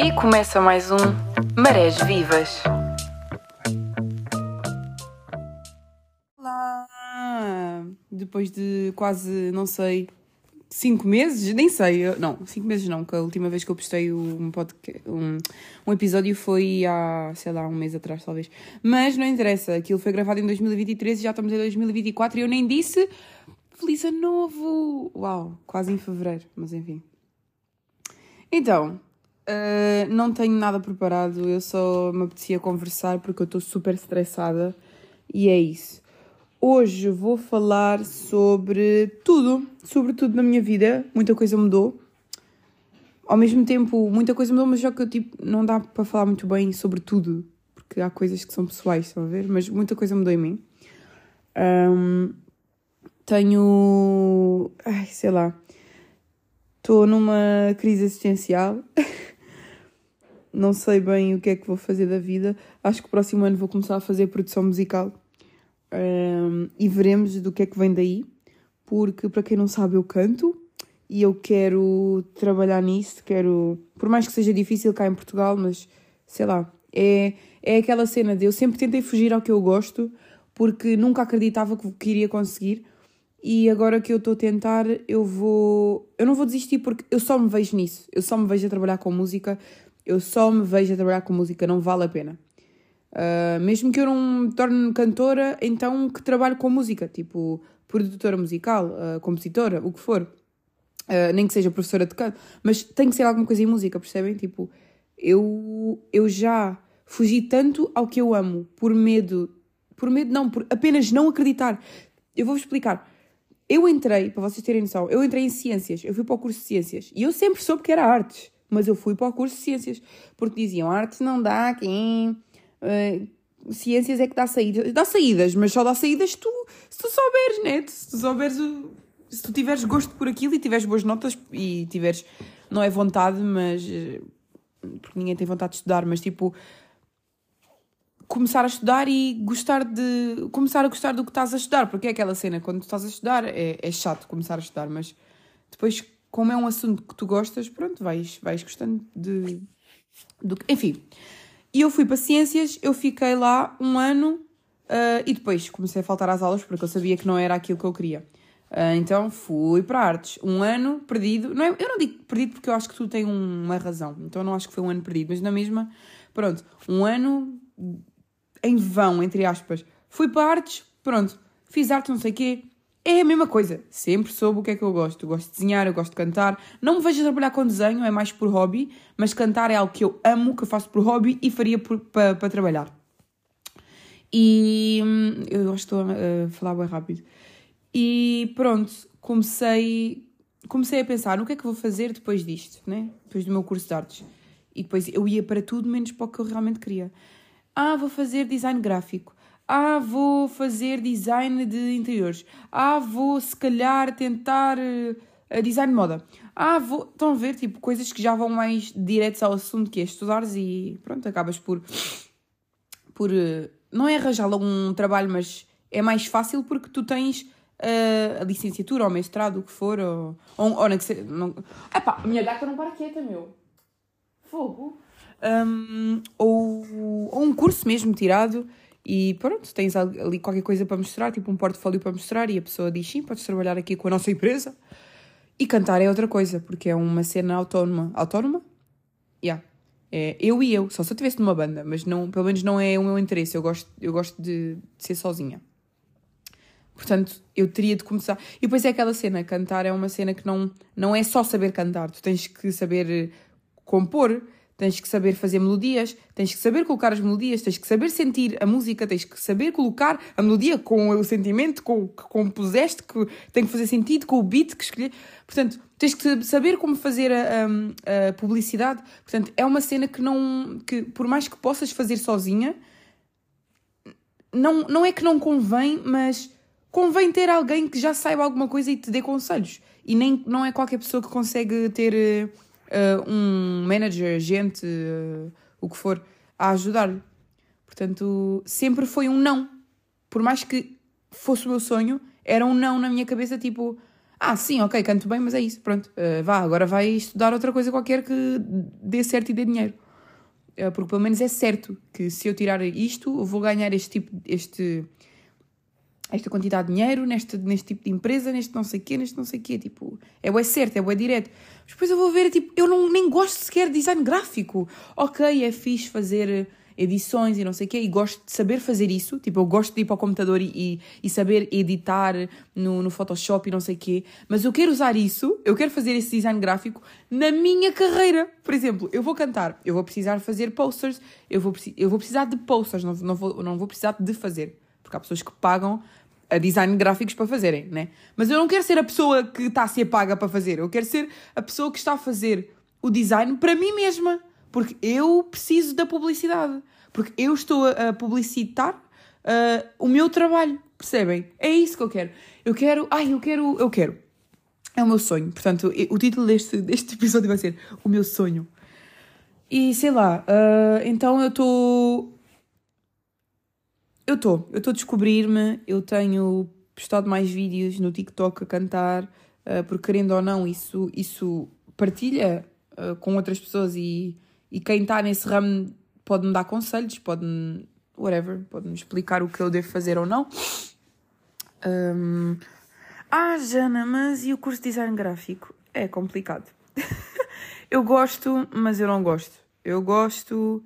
E começa mais um Marés Vivas. Olá! Depois de quase, não sei, cinco meses, nem sei, não, cinco meses não, que a última vez que eu postei um, podcast, um, um episódio foi há, sei lá, um mês atrás talvez. Mas não interessa, aquilo foi gravado em 2023 e já estamos em 2024 e eu nem disse Feliz Ano Novo! Uau, quase em fevereiro, mas enfim. Então, Uh, não tenho nada preparado, eu só me apetecia conversar porque eu estou super estressada e é isso. Hoje vou falar sobre tudo, sobre tudo na minha vida, muita coisa mudou. Ao mesmo tempo, muita coisa mudou, mas só que eu, tipo, não dá para falar muito bem sobre tudo, porque há coisas que são pessoais, estão a ver? Mas muita coisa mudou em mim. Um, tenho. Ai, sei lá. Estou numa crise existencial. não sei bem o que é que vou fazer da vida. Acho que o próximo ano vou começar a fazer produção musical um, e veremos do que é que vem daí, porque para quem não sabe, eu canto e eu quero trabalhar nisso. Quero, por mais que seja difícil cá em Portugal, mas sei lá, é, é aquela cena de eu sempre tentei fugir ao que eu gosto porque nunca acreditava que, que iria conseguir. E agora que eu estou a tentar, eu vou. Eu não vou desistir porque eu só me vejo nisso. Eu só me vejo a trabalhar com música eu só me vejo a trabalhar com música, não vale a pena. Uh, mesmo que eu não me torne cantora, então que trabalho com música, tipo produtora musical, uh, compositora, o que for. Uh, nem que seja professora de canto, mas tem que ser alguma coisa em música, percebem? Tipo, eu, eu já fugi tanto ao que eu amo por medo, por medo não, por apenas não acreditar. Eu vou-vos explicar. Eu entrei, para vocês terem noção, eu entrei em ciências, eu fui para o curso de ciências e eu sempre soube que era artes mas eu fui para o curso de ciências, porque diziam arte não dá aqui, uh, ciências é que dá saídas, dá saídas, mas só dá saídas tu, se tu souberes, né? Se tu souberes, se tu tiveres gosto por aquilo e tiveres boas notas e tiveres, não é vontade, mas porque ninguém tem vontade de estudar, mas tipo começar a estudar e gostar de começar a gostar do que estás a estudar, porque é aquela cena, quando estás a estudar é, é chato começar a estudar, mas depois como é um assunto que tu gostas, pronto, vais, vais gostando de. Do, enfim. E eu fui para Ciências, eu fiquei lá um ano uh, e depois comecei a faltar às aulas porque eu sabia que não era aquilo que eu queria. Uh, então fui para artes. Um ano perdido. Não é, eu não digo perdido porque eu acho que tu tens uma razão. Então não acho que foi um ano perdido, mas na mesma. Pronto, um ano em vão, entre aspas. Fui para artes, pronto. Fiz arte, não sei o quê é a mesma coisa. Sempre soube o que é que eu gosto. Eu gosto de desenhar, eu gosto de cantar. Não me vejo a trabalhar com desenho, é mais por hobby, mas cantar é algo que eu amo, que eu faço por hobby e faria para pa trabalhar. E hum, eu acho que estou a falar bem rápido. E pronto, comecei, comecei a pensar no que é que vou fazer depois disto, né? depois do meu curso de artes. E depois eu ia para tudo menos para o que eu realmente queria. Ah, vou fazer design gráfico. Ah, vou fazer design de interiores. Ah, vou se calhar tentar uh, design de moda. Ah, vou. Estão a ver, tipo, coisas que já vão mais diretos ao assunto que é estudares e pronto, acabas por. por uh, não é arranjar logo um trabalho, mas é mais fácil porque tu tens uh, a licenciatura ou mestrado, o que for, ou. ou, ou não, não... Epá, a minha gata não para quieta, meu. Fogo. Um, ou, ou um curso mesmo tirado e pronto, tens ali qualquer coisa para mostrar, tipo um portfólio para mostrar, e a pessoa diz sim, podes trabalhar aqui com a nossa empresa. E cantar é outra coisa, porque é uma cena autónoma. Autónoma? Yeah. É eu e eu, só se eu estivesse numa banda, mas não, pelo menos não é o meu interesse. Eu gosto, eu gosto de, de ser sozinha. Portanto, eu teria de começar. E depois é aquela cena: cantar é uma cena que não, não é só saber cantar, tu tens que saber compor tens que saber fazer melodias, tens que saber colocar as melodias, tens que saber sentir a música, tens que saber colocar a melodia com o sentimento com o que compuseste, que tem que fazer sentido com o beat que escolher. Portanto, tens que saber como fazer a, a, a, publicidade. Portanto, é uma cena que não. que por mais que possas fazer sozinha, não, não é que não convém, mas convém ter alguém que já saiba alguma coisa e te dê conselhos. E nem, não é qualquer pessoa que consegue ter uh, um manager, gente, uh, o que for, a ajudar-lhe. Portanto, sempre foi um não. Por mais que fosse o meu sonho, era um não na minha cabeça, tipo, Ah, sim, ok, canto bem, mas é isso, pronto. Uh, vá, agora vai estudar outra coisa qualquer que dê certo e dê dinheiro. Uh, porque pelo menos é certo que se eu tirar isto, eu vou ganhar este tipo, este, esta quantidade de dinheiro neste, neste tipo de empresa, neste não sei quê, neste não sei quê. Tipo, é o certo, é o direto. Mas depois eu vou ver, tipo, eu não, nem gosto sequer de design gráfico. Ok, é fixe fazer edições e não sei o quê, e gosto de saber fazer isso. Tipo, eu gosto de ir para o computador e, e saber editar no, no Photoshop e não sei o quê, mas eu quero usar isso, eu quero fazer esse design gráfico na minha carreira. Por exemplo, eu vou cantar, eu vou precisar fazer posters, eu vou, eu vou precisar de posters, não, não, vou, não vou precisar de fazer, porque há pessoas que pagam a design gráficos para fazerem, né? Mas eu não quero ser a pessoa que está a ser paga para fazer, eu quero ser a pessoa que está a fazer o design para mim mesma. Porque eu preciso da publicidade. Porque eu estou a publicitar uh, o meu trabalho. Percebem? É isso que eu quero. Eu quero. Ai, eu quero. Eu quero. É o meu sonho. Portanto, o título deste, deste episódio vai ser O meu sonho. E sei lá, uh, então eu estou. Eu estou. Eu estou a descobrir-me. Eu tenho postado mais vídeos no TikTok a cantar. Uh, porque querendo ou não, isso, isso partilha uh, com outras pessoas e e quem está nesse ramo pode-me dar conselhos, pode-me. whatever, pode-me explicar o que eu devo fazer ou não. Um... Ah, Jana, mas e o curso de design gráfico? É complicado. eu gosto, mas eu não gosto. Eu gosto.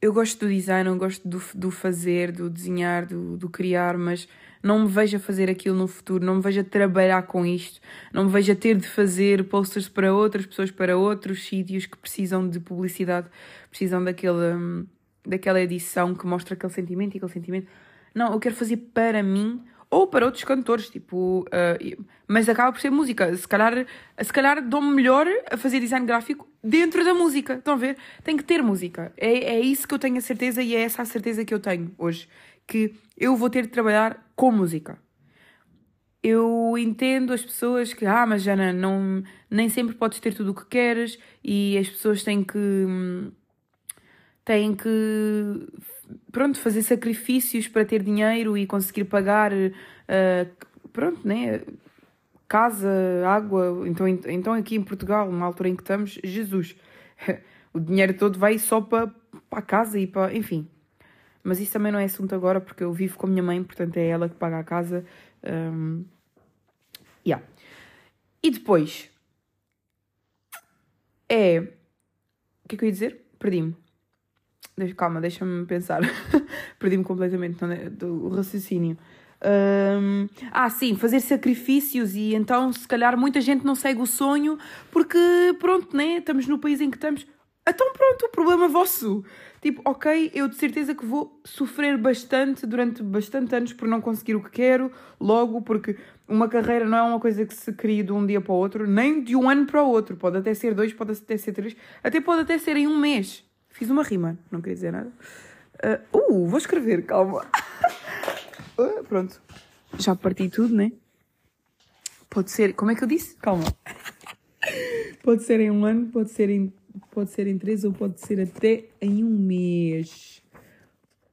Eu gosto do design, eu gosto do, do fazer, do desenhar, do, do criar, mas não me vejo a fazer aquilo no futuro, não me vejo a trabalhar com isto, não me vejo a ter de fazer posters para outras pessoas, para outros sítios que precisam de publicidade, precisam daquele, hum, daquela edição que mostra aquele sentimento e aquele sentimento. Não, eu quero fazer para mim ou para outros cantores, tipo, uh, mas acaba por ser música. Se calhar, se calhar dou-me melhor a fazer design gráfico dentro da música. Estão a ver? Tem que ter música. É, é isso que eu tenho a certeza e é essa a certeza que eu tenho hoje que eu vou ter de trabalhar com música. Eu entendo as pessoas que, ah, mas Jana, não, nem sempre podes ter tudo o que queres e as pessoas têm que. Têm que. pronto, fazer sacrifícios para ter dinheiro e conseguir pagar. Uh, pronto, né? Casa, água. Então, então, aqui em Portugal, na altura em que estamos, Jesus, o dinheiro todo vai só para, para a casa e para. enfim. Mas isso também não é assunto agora, porque eu vivo com a minha mãe, portanto é ela que paga a casa. Um, yeah. E depois é. O que é que eu ia dizer? Perdi-me. Calma, deixa-me pensar. Perdi-me completamente é? do raciocínio. Um, ah, sim, fazer sacrifícios e então se calhar muita gente não segue o sonho porque, pronto, né? Estamos no país em que estamos. Então, pronto, o problema é vosso. Tipo, ok, eu de certeza que vou sofrer bastante durante bastante anos por não conseguir o que quero, logo, porque uma carreira não é uma coisa que se cria de um dia para o outro, nem de um ano para o outro. Pode até ser dois, pode até ser três, até pode até ser em um mês. Fiz uma rima, não queria dizer nada. Uh, uh vou escrever, calma. uh, pronto, já parti tudo, né? Pode ser, como é que eu disse? Calma. pode ser em um ano, pode ser em pode ser em três ou pode ser até em um mês.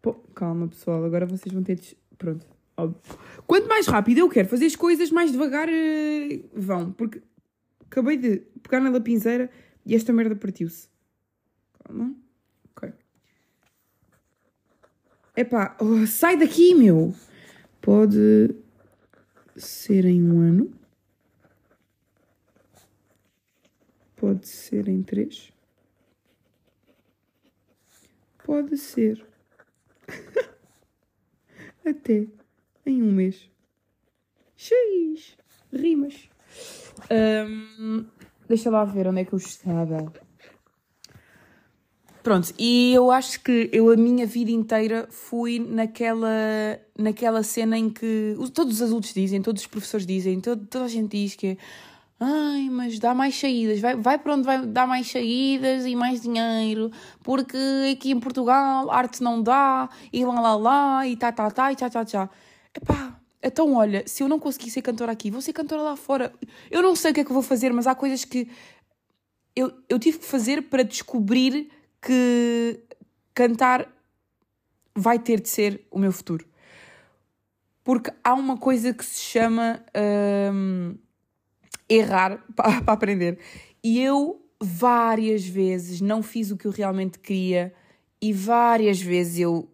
Pô, calma, pessoal, agora vocês vão ter de... Pronto, óbvio. Quanto mais rápido eu quero fazer as coisas, mais devagar uh, vão. Porque acabei de pegar na lapinzeira e esta merda partiu-se. Calma. Ok. Epá, oh, sai daqui, meu! Pode ser em um ano. Pode ser em três. Pode ser. Até em um mês. X! Rimas. Um, deixa lá ver onde é que eu estava. Pronto, e eu acho que eu a minha vida inteira fui naquela, naquela cena em que todos os adultos dizem, todos os professores dizem, todo, toda a gente diz que é Ai, mas dá mais saídas, vai, vai para onde vai dar mais saídas e mais dinheiro, porque aqui em Portugal arte não dá, e lá lá lá, e tá tá tá, e tchá tchá tchá. Epá, então olha, se eu não conseguir ser cantora aqui, vou ser cantora lá fora. Eu não sei o que é que vou fazer, mas há coisas que eu, eu tive que fazer para descobrir que cantar vai ter de ser o meu futuro. porque há uma coisa que se chama hum, errar para, aprender. E eu várias vezes não fiz o que eu realmente queria e várias vezes eu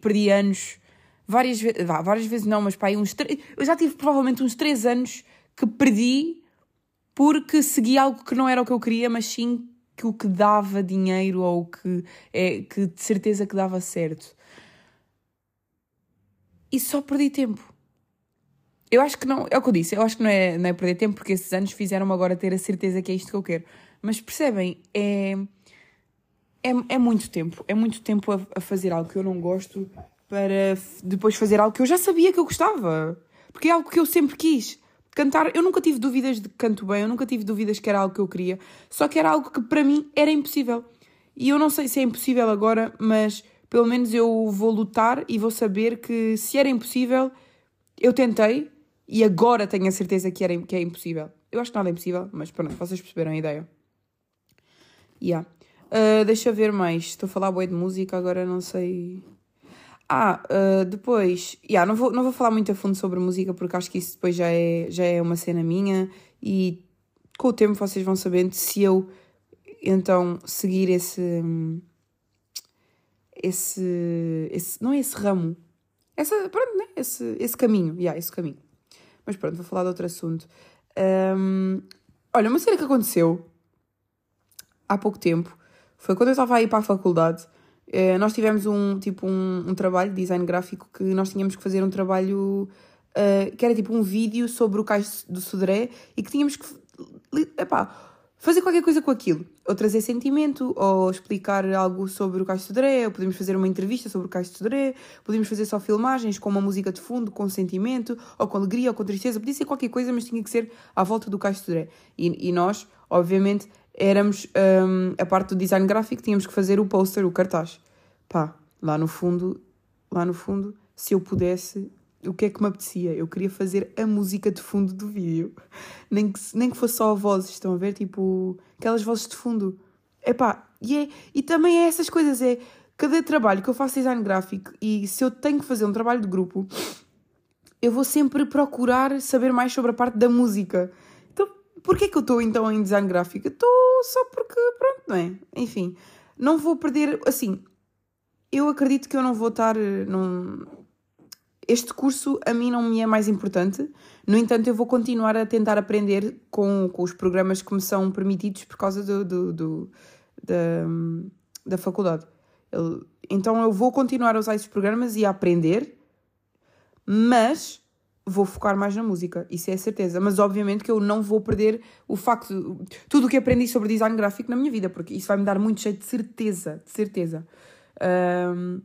perdi anos, várias vezes, várias vezes não, mas pá, aí uns eu já tive provavelmente uns três anos que perdi porque segui algo que não era o que eu queria, mas sim que o que dava dinheiro ou que, é, que de certeza que dava certo. E só perdi tempo. Eu acho que não, é o que eu disse, eu acho que não é, não é perder tempo, porque esses anos fizeram-me agora ter a certeza que é isto que eu quero. Mas percebem, é, é, é muito tempo, é muito tempo a, a fazer algo que eu não gosto para depois fazer algo que eu já sabia que eu gostava. Porque é algo que eu sempre quis. Cantar, eu nunca tive dúvidas de que canto bem, eu nunca tive dúvidas que era algo que eu queria, só que era algo que para mim era impossível. E eu não sei se é impossível agora, mas pelo menos eu vou lutar e vou saber que se era impossível, eu tentei e agora tenho a certeza que, era, que é impossível. Eu acho que nada é impossível, mas pronto, vocês perceberam a ideia. Yeah. Uh, deixa eu ver mais. Estou a falar boa de música, agora não sei. Ah, uh, depois. Yeah, não, vou, não vou falar muito a fundo sobre música porque acho que isso depois já é, já é uma cena minha e com o tempo vocês vão sabendo se eu então seguir esse. Esse. esse não é esse ramo. Essa, pronto, né? Esse, esse caminho. Yeah, esse caminho. Mas pronto, vou falar de outro assunto. Um, olha, uma cena que aconteceu há pouco tempo foi quando eu estava a ir para a faculdade. Eh, nós tivemos um tipo um, um trabalho de design gráfico que nós tínhamos que fazer um trabalho eh, que era tipo um vídeo sobre o cais do Sodré e que tínhamos que epá, fazer qualquer coisa com aquilo. Ou trazer sentimento, ou explicar algo sobre o Cais de Sodré, ou podíamos fazer uma entrevista sobre o Cais de Sodré, podíamos fazer só filmagens com uma música de fundo, com sentimento, ou com alegria, ou com tristeza. Podia ser qualquer coisa, mas tinha que ser à volta do Cais de Sodré. E, e nós, obviamente, éramos hum, a parte do design gráfico, tínhamos que fazer o poster, o cartaz. Pá, lá no fundo, lá no fundo, se eu pudesse, o que é que me apetecia? Eu queria fazer a música de fundo do vídeo. Nem que, nem que fosse só a vozes, estão a ver? Tipo, aquelas vozes de fundo. Epá, e, é, e também é essas coisas, é cada trabalho que eu faço design gráfico e se eu tenho que fazer um trabalho de grupo, eu vou sempre procurar saber mais sobre a parte da música. Porquê que eu estou então em design gráfico? Estou só porque, pronto, não é? Enfim, não vou perder, assim, eu acredito que eu não vou estar eh, num... Este curso a mim não me é mais importante, no entanto eu vou continuar a tentar aprender com, com os programas que me são permitidos por causa do, do, do- da, da faculdade. Eu- então eu vou continuar a usar esses programas e a aprender, mas vou focar mais na música, isso é certeza. Mas obviamente que eu não vou perder o facto, tudo o que aprendi sobre design gráfico na minha vida, porque isso vai me dar muito jeito de certeza, de certeza. Ahm,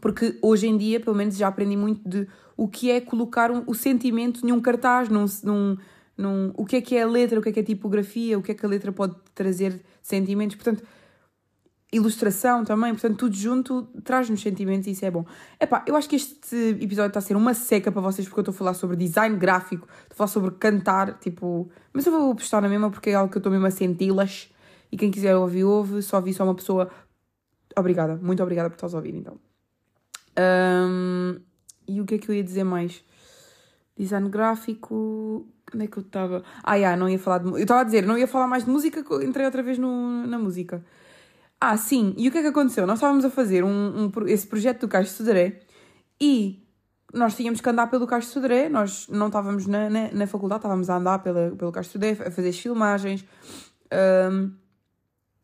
porque hoje em dia, pelo menos, já aprendi muito de o que é colocar um- o sentimento num cartaz, num, num, num- o que é que é a letra, o que é que é a tipografia, o que é que a letra pode trazer sentimentos. Portanto, ilustração também, portanto, tudo junto traz-nos sentimentos e isso é bom. Epá, eu acho que este episódio está a ser uma seca para vocês porque eu estou a falar sobre design gráfico, estou a falar sobre cantar, tipo... Mas eu vou postar na mesma porque é algo que eu estou mesmo a senti-las e quem quiser ouvir, ouve, só ouvi só uma pessoa... Obrigada, muito obrigada por estás a ouvir, então. Ahm, e o que é que eu ia dizer mais? Design gráfico... Onde é que eu estava? Ah, yeah, não ia falar de... Eu estava a dizer, não ia falar mais de música, entrei outra vez no, na música. Ah, sim. E o que é que aconteceu? Nós estávamos a fazer um, um esse projeto do Cais de Sodré e nós tínhamos que andar pelo Cais de Sodré. Nós não estávamos na, na, na faculdade, estávamos a andar pela, pelo Cais de Sodré, a fazer as filmagens. Ahm,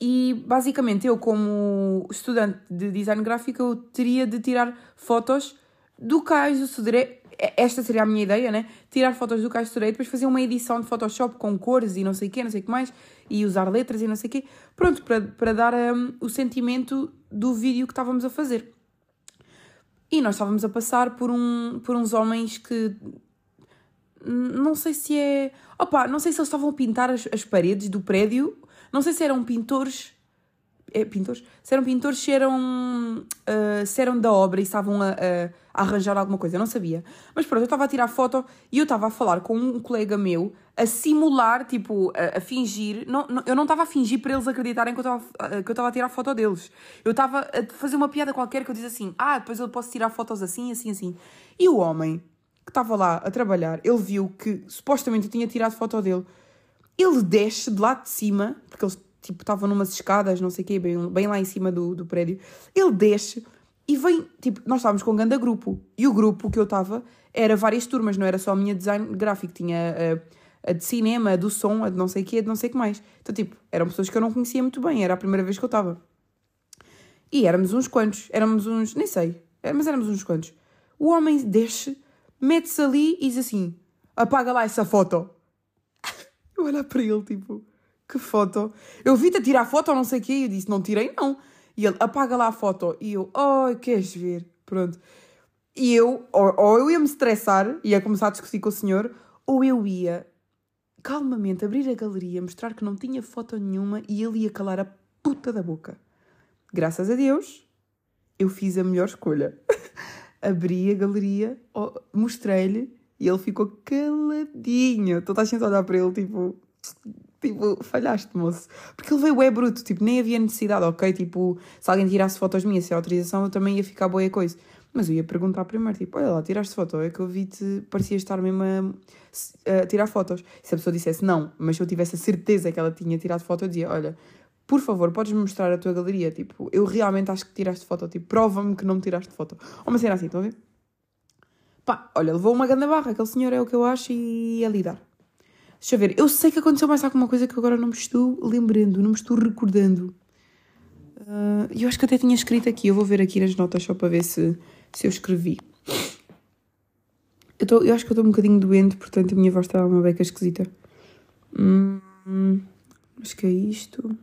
e basicamente eu, como estudante de design gráfico, eu teria de tirar fotos do Cais do Sodré. Esta seria a minha ideia, né? Tirar fotos do Sodré e depois fazer uma edição de Photoshop com cores e não sei o quê, não sei o que mais, e usar letras e não sei o quê. Pronto, para, para dar hum, o sentimento do vídeo que estávamos a fazer. E nós estávamos a passar por, um, por uns homens que não sei se é. Opa, não sei se eles estavam a pintar as, as paredes do prédio. Não sei se eram pintores. É, pintores? Se eram pintores, se eram, ah, se eram da obra e estavam a, a- arranjar alguma coisa. Eu não sabia. Mas pronto, eu estava a tirar foto e eu estava a falar com um colega meu a simular, tipo, a, a fingir. Não, não- eu não estava a fingir para eles acreditarem que eu estava a- tirar foto deles. Eu estava a fazer uma piada qualquer que eu dizia assim: Ah, depois eu posso tirar fotos assim, assim, assim. E o homem que estava lá a trabalhar, ele viu que supostamente eu tinha tirado foto dele. Ele desce de lá de cima, porque eles tipo, estavam numas escadas, não sei o quê, bem, bem lá em cima do, do prédio. Ele desce e vem, tipo, nós estávamos com um grande grupo. E o grupo que eu estava era várias turmas, não era só a minha design gráfico, tinha a, a de cinema, a do som, a de não sei o quê, a de não sei o que mais. Então, tipo, eram pessoas que eu não conhecia muito bem, era a primeira vez que eu estava. E éramos uns quantos, éramos uns, nem sei, mas éramos uns quantos. O homem desce, mete-se ali e diz assim: apaga lá essa foto. Eu olhar para ele, tipo, que foto? Eu vi-te a tirar foto ou não sei o quê, e eu disse: não tirei, não. E ele apaga lá a foto. E eu, oh, queres ver? Pronto. E eu, ou, ou eu ia me estressar, ia começar a discutir com o senhor, ou eu ia calmamente abrir a galeria, mostrar que não tinha foto nenhuma e ele ia calar a puta da boca. Graças a Deus, eu fiz a melhor escolha. Abri a galeria, mostrei-lhe e ele ficou caladinho. Toda a gente a olhar para ele, tipo, tipo, falhaste, moço. Porque ele veio é bruto, tipo, nem havia necessidade, ok? Tipo, se alguém tirasse fotos minhas sem autorização, eu também ia ficar boa coisa. Mas eu ia perguntar primeiro, tipo, olha lá, tiraste foto, é que eu vi-te, parecia estar mesmo a, a, tirar fotos. Se a pessoa dissesse não, mas se eu tivesse a certeza que ela tinha tirado foto, eu dizia, olha, por favor, podes mostrar a tua galeria, tipo, eu realmente acho que tiraste foto, tipo, prova-me que não tiraste foto. Ou uma cena assim, estão a ver? Pá, olha, levou uma grande barra, aquele senhor é o que eu acho e a lidar. Deixa eu ver, eu sei que aconteceu mais alguma coisa que agora não me estou lembrando, não me estou recordando. Uh, eu acho que até tinha escrito aqui, eu vou ver aqui nas notas só para ver se, se eu escrevi. Eu, tô, eu acho que eu estou um bocadinho doente, portanto a minha voz está uma beca esquisita. Hum, acho que é isto.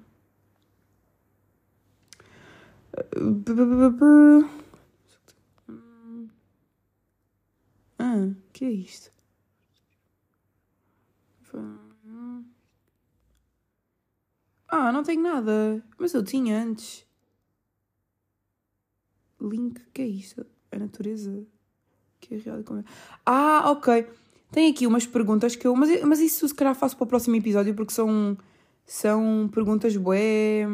Ah, que é isto? Ah, não tenho nada. Mas eu tinha antes. Link, que é isto? A natureza. Que é real como Ah, ok. Tem aqui umas perguntas que eu. Mas, mas isso se calhar faço para o próximo episódio porque são. São perguntas bué.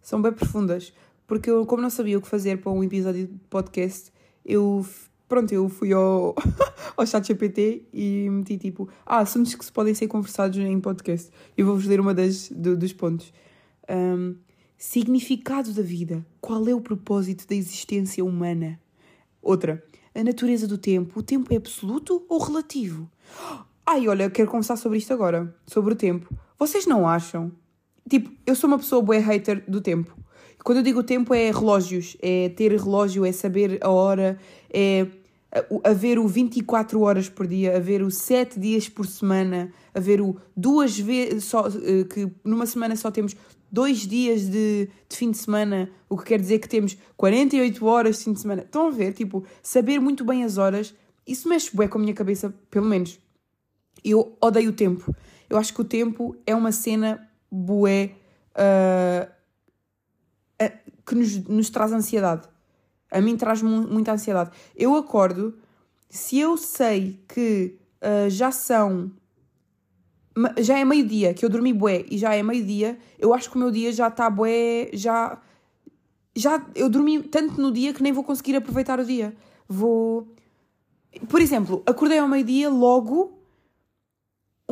São bem profundas. Porque eu, como não sabia o que fazer para um episódio de podcast, eu pronto, eu fui ao, ao chat GPT e meti tipo, ah, assuntos que se podem ser conversados em podcast. Eu vou-vos ler uma das, do, dos pontos. Um, significado da vida. Qual é o propósito da existência humana? Outra. A natureza do tempo. O tempo é absoluto ou relativo? Ai, olha, quero conversar sobre isto agora. Sobre o tempo. Vocês não acham? Tipo, eu sou uma pessoa boa hater do tempo. Quando eu digo tempo é relógios, é ter relógio, é saber a hora, é haver o 24 horas por dia, haver o 7 dias por semana, haver o duas vezes, só, eh, que numa semana só temos dois dias de, de fim de semana, o que quer dizer que temos 48 horas de fim de semana. Estão a ver? Tipo, saber muito bem as horas, isso mexe bué com a minha cabeça, pelo menos. Eu odeio o tempo. Eu acho que o tempo é uma cena bué uh, uh, que nos, nos traz ansiedade. A mim traz muita ansiedade. Eu acordo, se eu sei que uh, já são. Já é meio-dia, que eu dormi bué e já é meio-dia, eu acho que o meu dia já está bué. Já. Já. Eu dormi tanto no dia que nem vou conseguir aproveitar o dia. Vou. Por exemplo, acordei ao meio-dia, logo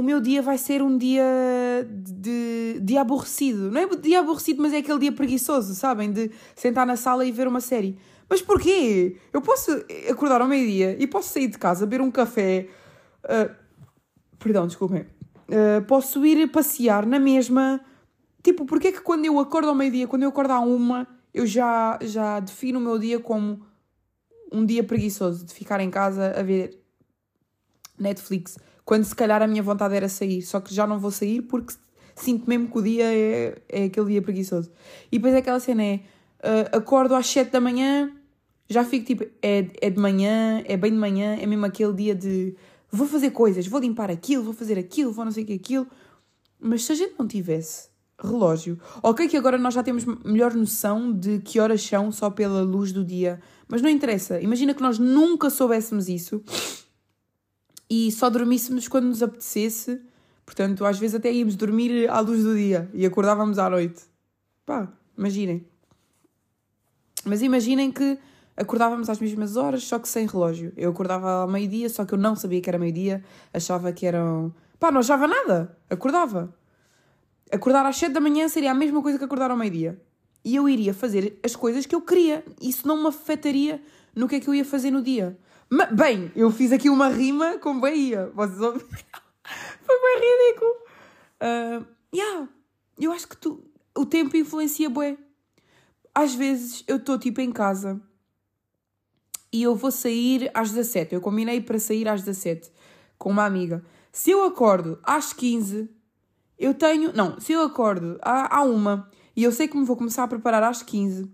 o meu dia vai ser um dia de, de aborrecido. Não é dia aborrecido, mas é aquele dia preguiçoso, sabem? De sentar na sala e ver uma série. Mas porquê? Eu posso acordar ao meio-dia e posso sair de casa, beber um café. Uh, perdão, desculpem. Uh, posso ir passear na mesma. Tipo, porquê é que quando eu acordo ao meio-dia, quando eu acordo à uma, eu já, já defino o meu dia como um dia preguiçoso de ficar em casa a ver Netflix, quando se calhar a minha vontade era sair, só que já não vou sair porque sinto mesmo que o dia é, é aquele dia preguiçoso. E depois é aquela cena é, uh, acordo às 7 da manhã, já fico tipo, é, é de manhã, é bem de manhã, é mesmo aquele dia de vou fazer coisas, vou limpar aquilo, vou fazer aquilo, vou não sei o que aquilo. Mas se a gente não tivesse relógio, ok que agora nós já temos melhor noção de que horas são só pela luz do dia, mas não interessa. Imagina que nós nunca soubéssemos isso e só dormíssemos quando nos apetecesse. Portanto, às vezes até íamos dormir à luz do dia e acordávamos à noite. Pá, imaginem. Mas imaginem que acordávamos às mesmas horas, só que sem relógio. Eu acordava ao meio-dia, só que eu não sabia que era meio-dia, achava que eram. Pá, não achava nada, acordava. Acordar às 7 da manhã seria a mesma coisa que acordar ao meio-dia. E eu iria fazer as coisas que eu queria. Isso não me afetaria no que é que eu ia fazer no dia. Bem, eu fiz aqui uma rima com Bahia. Vocês? Foi bem ridículo. Uh, yeah, eu acho que tu, o tempo influencia bué. Às vezes eu estou tipo em casa e eu vou sair às 17. Eu combinei para sair às 17 com uma amiga. Se eu acordo às 15, eu tenho. Não, se eu acordo à, à uma e eu sei que me vou começar a preparar às 15, uh,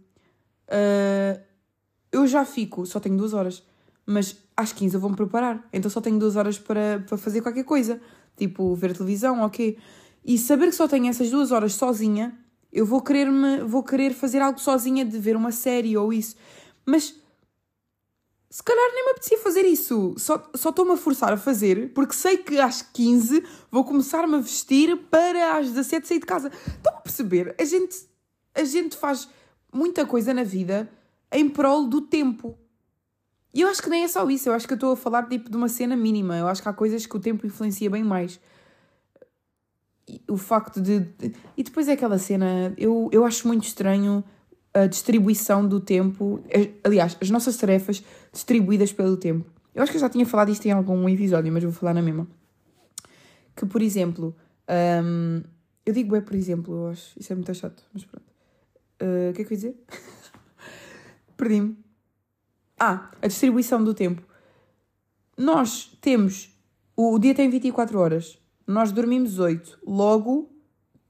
eu já fico. Só tenho duas horas. Mas às 15 eu vou-me preparar. Então só tenho duas horas para, para fazer qualquer coisa. Tipo, ver televisão, ok. E saber que só tenho essas duas horas sozinha, eu vou querer, -me, vou querer fazer algo sozinha, de ver uma série ou isso. Mas se calhar nem me apetecia fazer isso. Só estou-me a forçar a fazer porque sei que às 15 vou começar-me a vestir para às 17 sair de casa. Estão a perceber? A gente, a gente faz muita coisa na vida em prol do tempo. E eu acho que nem é só isso. Eu acho que eu estou a falar tipo, de uma cena mínima. Eu acho que há coisas que o tempo influencia bem mais o facto de. E depois é aquela cena. Eu, eu acho muito estranho a distribuição do tempo. Aliás, as nossas tarefas distribuídas pelo tempo. Eu acho que eu já tinha falado isto em algum episódio, mas vou falar na mesma. Que, por exemplo. Um, eu digo é por exemplo, eu acho. Isso é muito chato, mas pronto. Uh, o que é que eu ia dizer? Perdi-me. Ah, a distribuição do tempo. Nós temos. O dia tem 24 horas nós dormimos 8. Logo,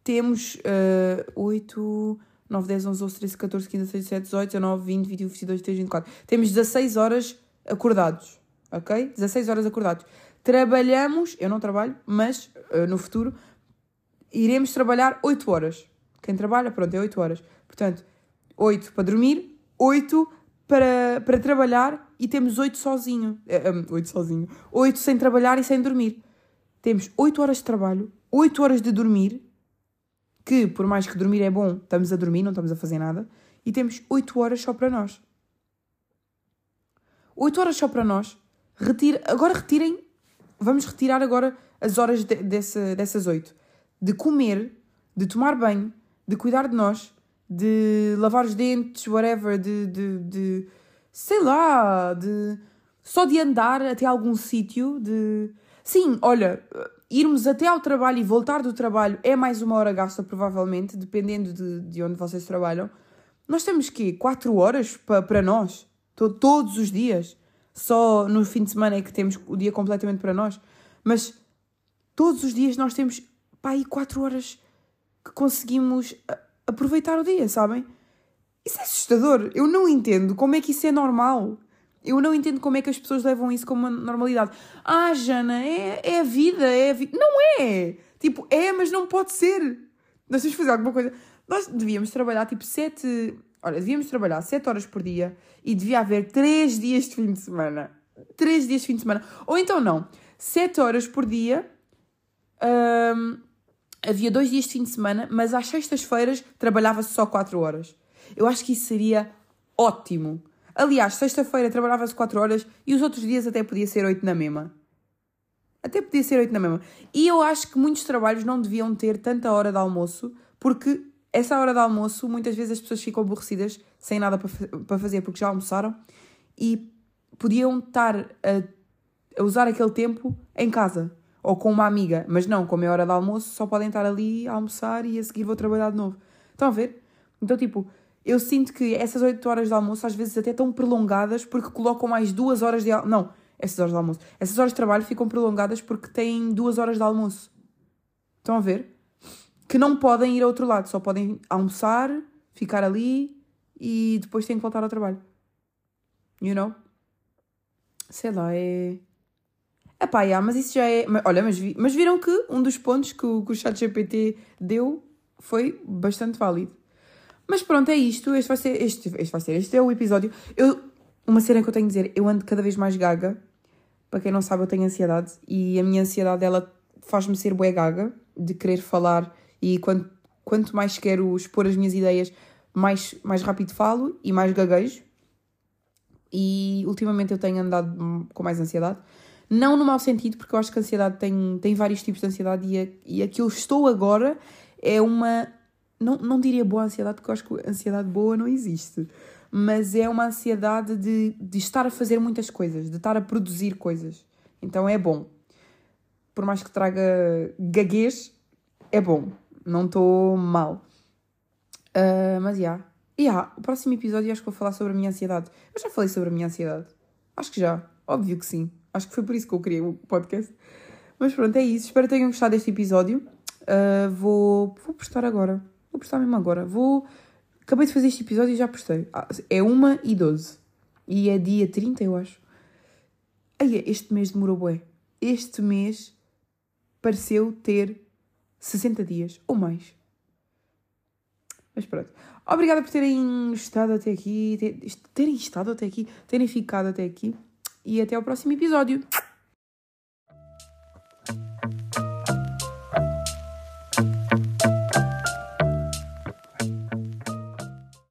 temos uh, 8, 9, 10, 11, 12, 13, 14, 15, 16, 17, 18, 19, 20, 21, 22, 23, 24. Temos 16 horas acordados. Ok? 16 horas acordados. Trabalhamos, eu não trabalho, mas uh, no futuro iremos trabalhar 8 horas. Quem trabalha, pronto, é 8 horas. Portanto, 8 para dormir, 8 para, para trabalhar e temos 8 sozinho. Uh, um, 8 sozinho. 8 sem trabalhar e sem dormir temos 8 horas de trabalho, 8 horas de dormir, que por mais que dormir é bom, estamos a dormir, não estamos a fazer nada, e temos 8 horas só para nós. 8 horas só para nós. Retira, agora retirem, vamos retirar agora as horas de, dessa, dessas 8. De comer, de tomar banho, de cuidar de nós, de lavar os dentes, whatever, de, de, de sei lá, de só de andar até algum sítio, de Sim, olha, irmos até ao trabalho e voltar do trabalho é mais uma hora gasta, provavelmente, dependendo de, de onde vocês trabalham. Nós temos que 4 horas pa, para nós, to, todos os dias. Só no fim de semana é que temos o dia completamente para nós. Mas todos os dias nós temos pá, aí 4 horas que conseguimos aproveitar o dia, sabem? Isso é assustador. Eu não entendo como é que isso é normal. Eu não entendo como é que as pessoas levam isso como uma normalidade. Ah, Jana, é, é a vida, é a vida. Não é! Tipo, é, mas não pode ser. Nós temos que fazer alguma coisa. Nós devíamos trabalhar tipo sete. Olha, devíamos trabalhar sete horas por dia e devia haver três dias de fim de semana. Três dias de fim de semana. Ou então não. Sete horas por dia. Hum, havia dois dias de fim de semana, mas às sextas-feiras trabalhava-se só quatro horas. Eu acho que isso seria ótimo. Aliás, sexta-feira trabalhava-se 4 horas e os outros dias até podia ser 8 na mesma. Até podia ser 8 na mesma. E eu acho que muitos trabalhos não deviam ter tanta hora de almoço, porque essa hora de almoço muitas vezes as pessoas ficam aborrecidas, sem nada para fazer, porque já almoçaram, e podiam estar a, a usar aquele tempo em casa ou com uma amiga, mas não, como é hora de almoço, só podem estar ali a almoçar e a seguir vou trabalhar de novo. Estão a ver? Então, tipo, eu sinto que essas 8 horas de almoço às vezes até estão prolongadas porque colocam mais 2 horas de almoço. Não, essas horas de almoço. Essas horas de trabalho ficam prolongadas porque têm 2 horas de almoço. Estão a ver? Que não podem ir a outro lado, só podem almoçar, ficar ali e depois têm que voltar ao trabalho. You know? Sei lá, é. Epá, yeah, mas isso já é. Olha, mas, vi... mas viram que um dos pontos que o, que o ChatGPT deu foi bastante válido. Mas pronto, é isto. Este vai ser. Este, este vai ser. Este é o episódio. Eu, uma cena que eu tenho a dizer, eu ando cada vez mais gaga. Para quem não sabe, eu tenho ansiedade. E a minha ansiedade, ela faz-me ser bué gaga. De querer falar. E quanto, quanto mais quero expor as minhas ideias, mais, mais rápido falo e mais gaguejo. E ultimamente eu tenho andado com mais ansiedade. Não no mau sentido, porque eu acho que a ansiedade tem, tem vários tipos de ansiedade e a, e a que eu estou agora é uma. Não, não diria boa ansiedade, porque eu acho que ansiedade boa não existe. Mas é uma ansiedade de, de estar a fazer muitas coisas, de estar a produzir coisas. Então é bom. Por mais que traga gaguez, é bom. Não estou mal. Uh, mas já. Yeah. Yeah, o próximo episódio acho que vou falar sobre a minha ansiedade. Eu já falei sobre a minha ansiedade. Acho que já. Óbvio que sim. Acho que foi por isso que eu criei o podcast. Mas pronto, é isso. Espero que tenham gostado deste episódio. Uh, vou, vou postar agora. Vou postar mesmo agora. Vou. Acabei de fazer este episódio e já postei. Ah, é 1 e 12. E é dia 30, eu acho. Ai, este mês demorou bué. Este mês pareceu ter 60 dias ou mais. Mas pronto. Obrigada por terem estado até aqui, terem estado até aqui, terem ficado até aqui. E até ao próximo episódio.